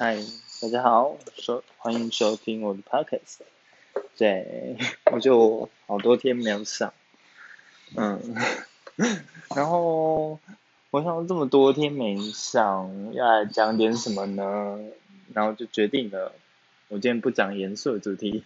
嗨，大家好，收欢迎收听我的 podcast。对，我就好多天没有上，嗯，然后我想这么多天没上，要来讲点什么呢？然后就决定了，我今天不讲严肃的主题，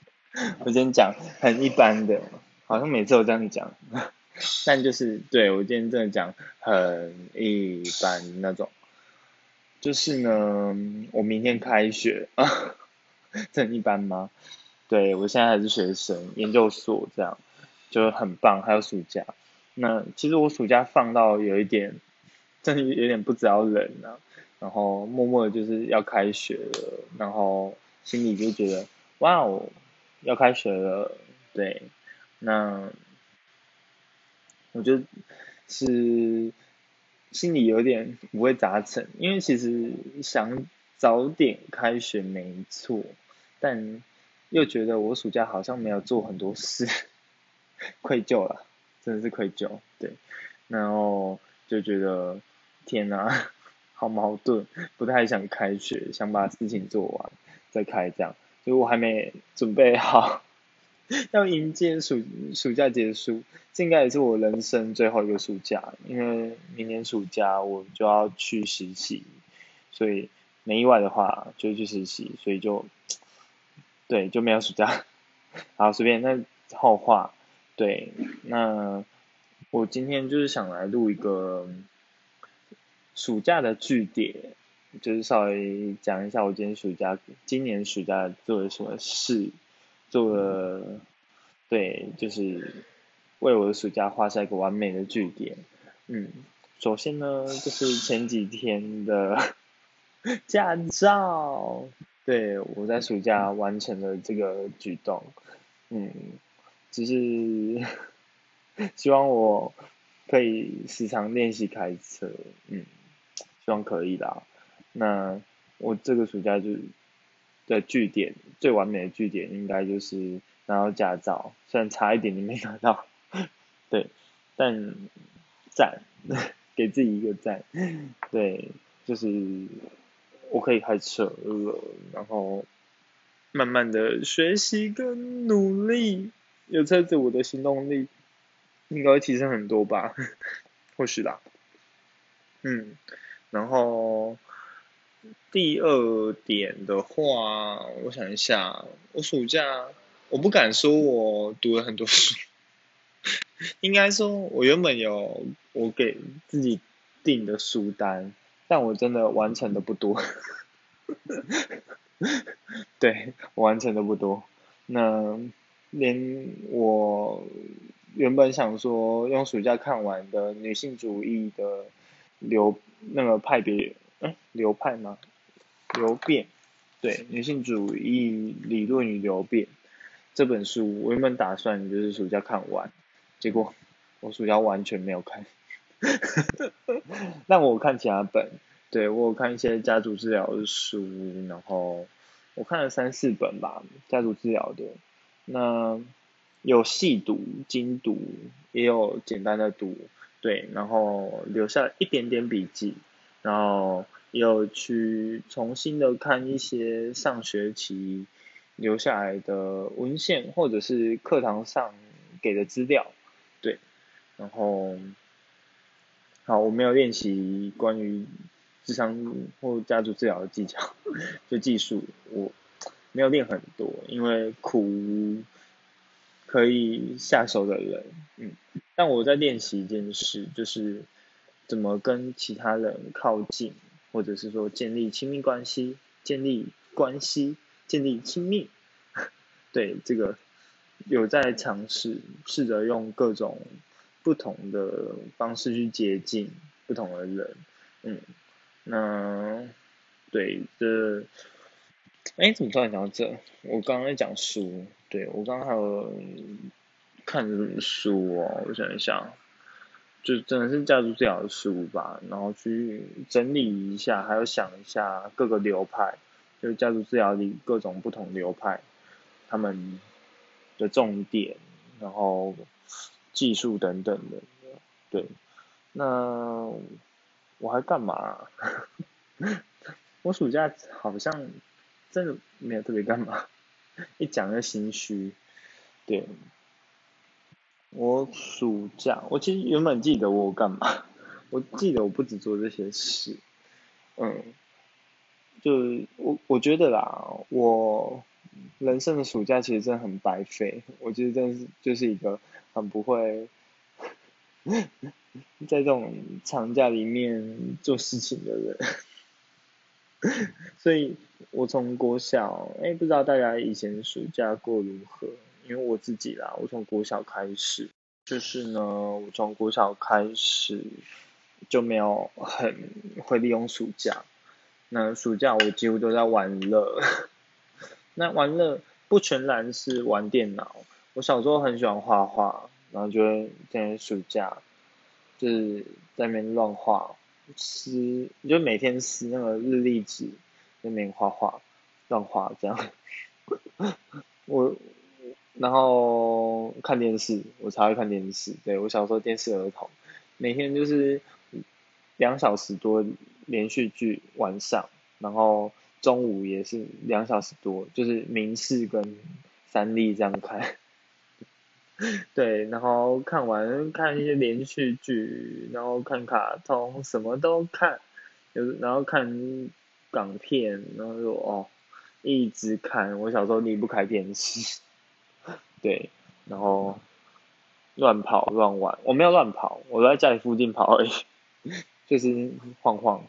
我今天讲很一般的，好像每次都这样讲，但就是对我今天真的讲很一般那种。就是呢，我明天开学啊，这很一般吗？对我现在还是学生，研究所这样，就很棒。还有暑假，那其实我暑假放到有一点，真的有点不知道忍啊。然后默默的就是要开学了，然后心里就觉得哇哦，要开学了。对，那我觉得是。心里有点五味杂陈，因为其实想早点开学没错，但又觉得我暑假好像没有做很多事，愧疚了，真的是愧疚，对，然后就觉得天哪，好矛盾，不太想开学，想把事情做完再开这样，所以我还没准备好。要迎接暑暑假结束，这应该也是我人生最后一个暑假，因为明年暑假我就要去实习，所以没意外的话就去实习，所以就对就没有暑假。好，随便那后话，对，那我今天就是想来录一个暑假的据点，就是稍微讲一下我今天暑假今年暑假做了什么事。做了，对，就是为我的暑假画下一个完美的句点。嗯，首先呢，就是前几天的 驾照，对我在暑假完成了这个举动。嗯，只是希望我可以时常练习开车。嗯，希望可以啦。那我这个暑假就。的据点最完美的据点应该就是拿到驾照，虽然差一点你没拿到，对，但赞，给自己一个赞，对，就是我可以开车了，然后慢慢的学习跟努力，有车子我的行动力应该会提升很多吧，或许啦，嗯，然后。第二点的话，我想一下，我暑假我不敢说我读了很多书，应该说我原本有我给自己定的书单，但我真的完成的不多，对，我完成的不多。那连我原本想说用暑假看完的女性主义的流那个派别。嗯，流派吗？流变，对，女性主义理论与流变这本书，我原本打算就是暑假看完，结果我暑假完全没有看。那我看其他本，对我有看一些家族治疗的书，然后我看了三四本吧，家族治疗的，那有细读、精读，也有简单的读，对，然后留下一点点笔记。然后有去重新的看一些上学期留下来的文献，或者是课堂上给的资料，对，然后好，我没有练习关于智商或家族治疗的技巧，就技术我没有练很多，因为苦可以下手的人，嗯，但我在练习一件事，就是。怎么跟其他人靠近，或者是说建立亲密关系，建立关系，建立亲密，对这个有在尝试，试着用各种不同的方式去接近不同的人，嗯，那对这，哎，怎么突然讲到这？我刚刚在讲书，对我刚刚还有看书哦？我想一想。就真的是家族治疗的书吧，然后去整理一下，还有想一下各个流派，就是家族治疗里各种不同流派，他们的重点，然后技术等等的，对，那我还干嘛？我暑假好像真的没有特别干嘛，一讲就心虚。对，我暑假我其实原本记得我干嘛，我记得我不止做这些事，嗯，就我我觉得啦，我人生的暑假其实真的很白费，我觉得真是就是一个很不会。在这种长假里面做事情的人，所以我从国小，哎，不知道大家以前暑假过如何？因为我自己啦，我从国小开始，就是呢，我从国小开始就没有很会利用暑假。那暑假我几乎都在玩乐，那玩乐不全然是玩电脑，我小时候很喜欢画画。然后就会在暑假，就是在那边乱画，撕，就每天撕那个日历纸，在那边画画，乱画这样。我，然后看电视，我超爱看电视，对我小时候电视儿童，每天就是两小时多连续剧晚上，然后中午也是两小时多，就是民视跟三立这样看。对，然后看完看一些连续剧，然后看卡通，什么都看，有然后看港片，然后就哦，一直看。我小时候离不开电视，对，然后乱跑乱玩，我没有乱跑，我在家里附近跑而已，就是晃晃，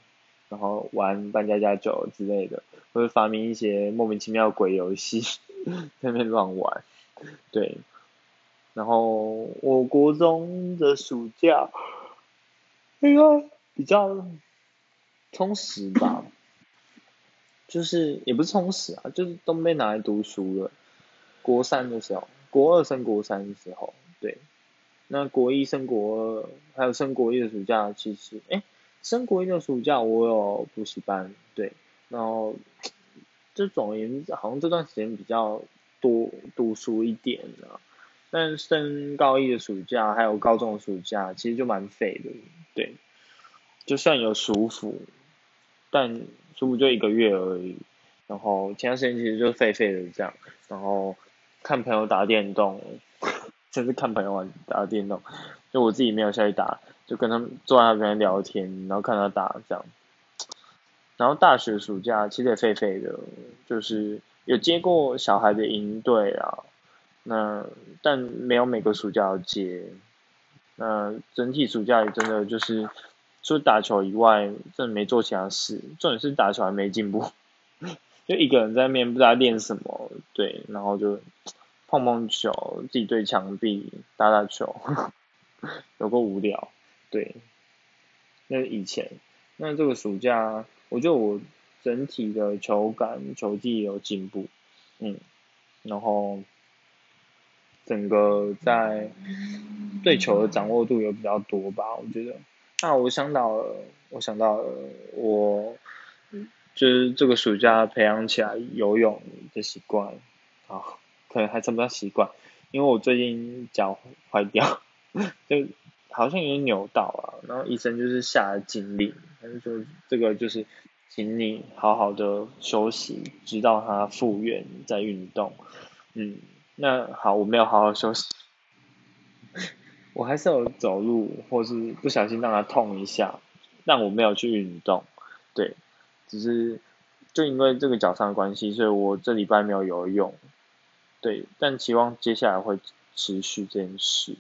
然后玩扮家家酒之类的，或者发明一些莫名其妙的鬼游戏，在那边乱玩，对。然后我国中的暑假应该比较充实吧，就是也不是充实啊，就是都被拿来读书了。国三的时候，国二升国三的时候，对，那国一升国二，还有升国一的暑假，其实，哎，升国一的暑假我有补习班，对，然后，就总而言之，好像这段时间比较多读书一点啊。但升高一的暑假，还有高中的暑假，其实就蛮废的，对。就算有暑辅，但暑辅就一个月而已，然后其他时间其实就废废的这样，然后看朋友打电动，甚至看朋友玩打电动，就我自己没有下去打，就跟他们坐在那边聊天，然后看他打这样。然后大学暑假其实也废废的，就是有接过小孩的营队啊。那但没有每个暑假要接，那整体暑假也真的就是除了打球以外，真的没做其他事。重点是打球还没进步，就一个人在面不知道练什么，对，然后就碰碰球，自己对墙壁打打球，有个无聊，对。那是以前，那这个暑假，我觉得我整体的球感、球技有进步，嗯，然后。整个在对球的掌握度有比较多吧，我觉得。那我想到了，我想到了，我就是这个暑假培养起来游泳的习惯，啊，可能还真不叫习惯，因为我最近脚坏掉，就好像有扭到啊，然后医生就是下了禁令，他就说这个就是请你好好的休息，直到他复原再运动，嗯。那好，我没有好好休息，我还是有走路，或是不小心让它痛一下，但我没有去运动，对，只是就因为这个脚伤的关系，所以我这礼拜没有游泳，对，但期望接下来会持续这件事。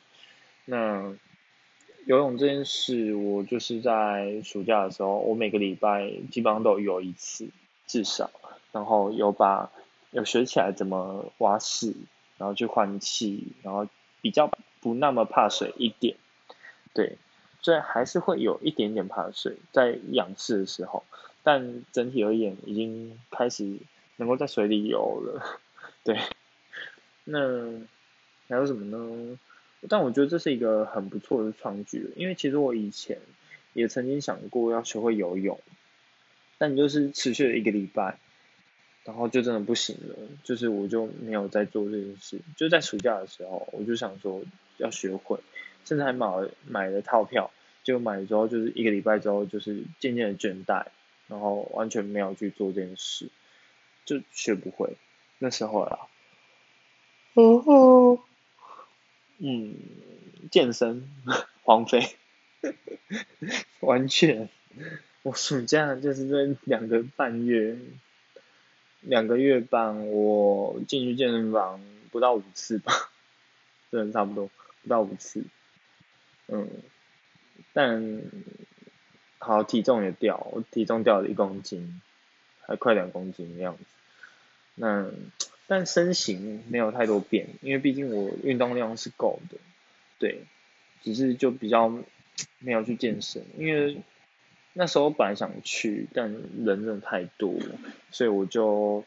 那游泳这件事，我就是在暑假的时候，我每个礼拜基本上都有游一次，至少，然后有把有学起来怎么蛙式。然后去换气，然后比较不那么怕水一点，对，虽然还是会有一点点怕水在仰视的时候，但整体而言已经开始能够在水里游了，对。那还有什么呢？但我觉得这是一个很不错的创举，因为其实我以前也曾经想过要学会游泳，但就是持续了一个礼拜。然后就真的不行了，就是我就没有在做这件事。就在暑假的时候，我就想说要学会，甚至还买了买了套票。结果买了之后，就是一个礼拜之后，就是渐渐的倦怠，然后完全没有去做这件事，就学不会。那时候啦，然后，嗯，健身荒废，完全，我暑假就是这两个半月，两个月半，我进去健身房不到五次吧，真的差不多不到五次，嗯，但。好，体重也掉，我体重掉了一公斤，还快两公斤的样子。那但身形没有太多变，因为毕竟我运动量是够的，对，只是就比较没有去健身，因为那时候本来想去，但人真的太多，所以我就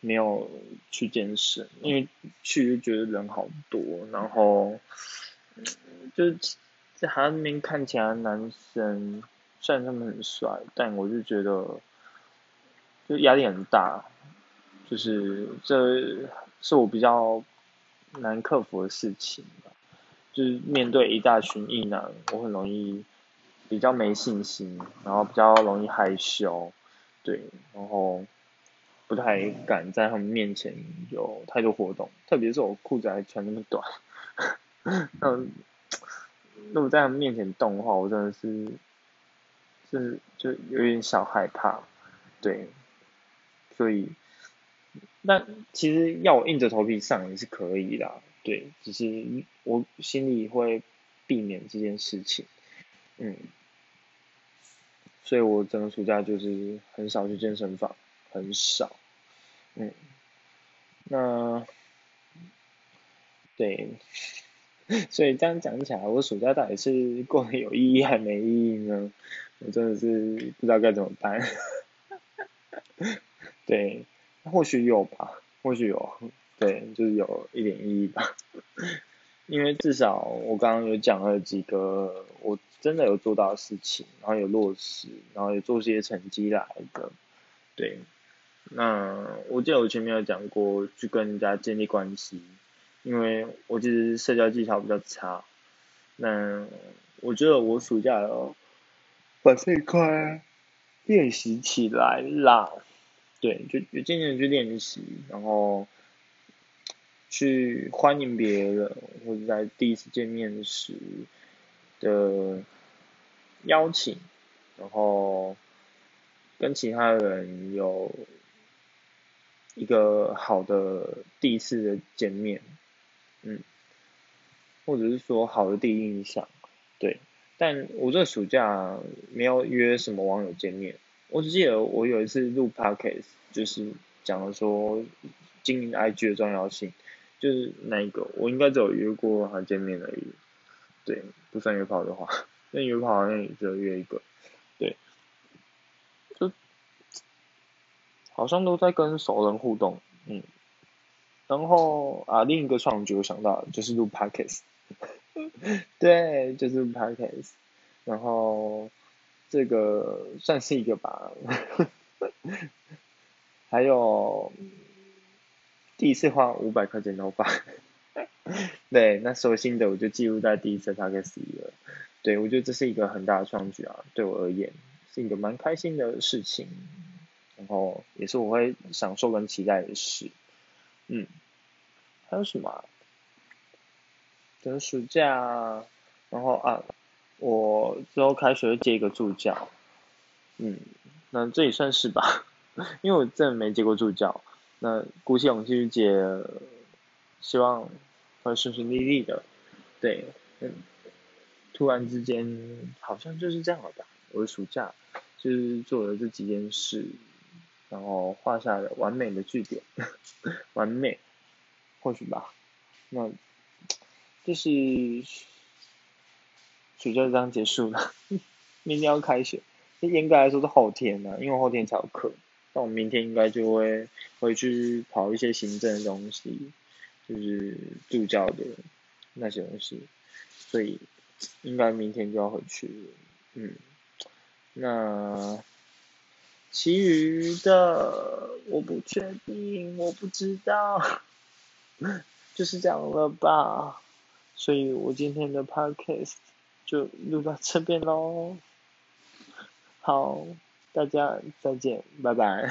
没有去健身，因为去就觉得人好多，然后就是在他那边看起来男生。虽然他们很帅，但我就觉得，就压力很大，就是这是我比较难克服的事情吧。就是面对一大群异男，我很容易比较没信心，然后比较容易害羞，对，然后不太敢在他们面前有太多活动，特别是我裤子还穿那么短，那如果在他们面前动的话，我真的是。是就有点小害怕，对，所以，那其实要我硬着头皮上也是可以的，对，只是我心里会避免这件事情，嗯，所以我整个暑假就是很少去健身房，很少，嗯，那，对，所以这样讲起来，我暑假到底是过得有意义还没意义呢？我真的是不知道该怎么办，对，或许有吧，或许有，对，就是有一点意义吧，因为至少我刚刚有讲了几个我真的有做到的事情，然后有落实，然后有做些成绩来的，对，那我记得我前面有讲过去跟人家建立关系，因为我其实社交技巧比较差，那我觉得我暑假的。把这一块练习起来啦，对，就就渐渐去练习，然后去欢迎别人，或者在第一次见面时的邀请，然后跟其他人有一个好的第一次的见面，嗯，或者是说好的第一印象，对。但我这暑假没有约什么网友见面，我只记得我有一次录 podcast，就是讲了说经营 IG 的重要性，就是那一个，我应该只有约过他见面而已，对，不算约炮的话，那约炮好像也只有约一个，对，就好像都在跟熟人互动，嗯，然后啊另一个创举我想到就是录 podcast。对，就是 podcast，然后这个算是一个吧，还有第一次花五百块钱头发，对，那收心的我就记录在第一次 podcast 里了。对，我觉得这是一个很大的创举啊，对我而言是一个蛮开心的事情，然后也是我会享受跟期待的事。嗯，还有什么？等暑假，然后啊，我之后开学会接一个助教，嗯，那这也算是吧，因为我真的没接过助教，那鼓起勇气去接，希望会顺顺利利的，对，嗯，突然之间好像就是这样了吧，我的暑假就是做了这几件事，然后画下了完美的句点，完美，或许吧，那。就是暑假就这样结束了，明天要开学，严格来说是后天呢，因为后天才有课。那我明天应该就会回去跑一些行政的东西，就是助教的那些东西，所以应该明天就要回去。嗯，那其余的我不确定，我不知道，就是这样了吧。所以我今天的 podcast 就录到这边喽，好，大家再见，拜拜。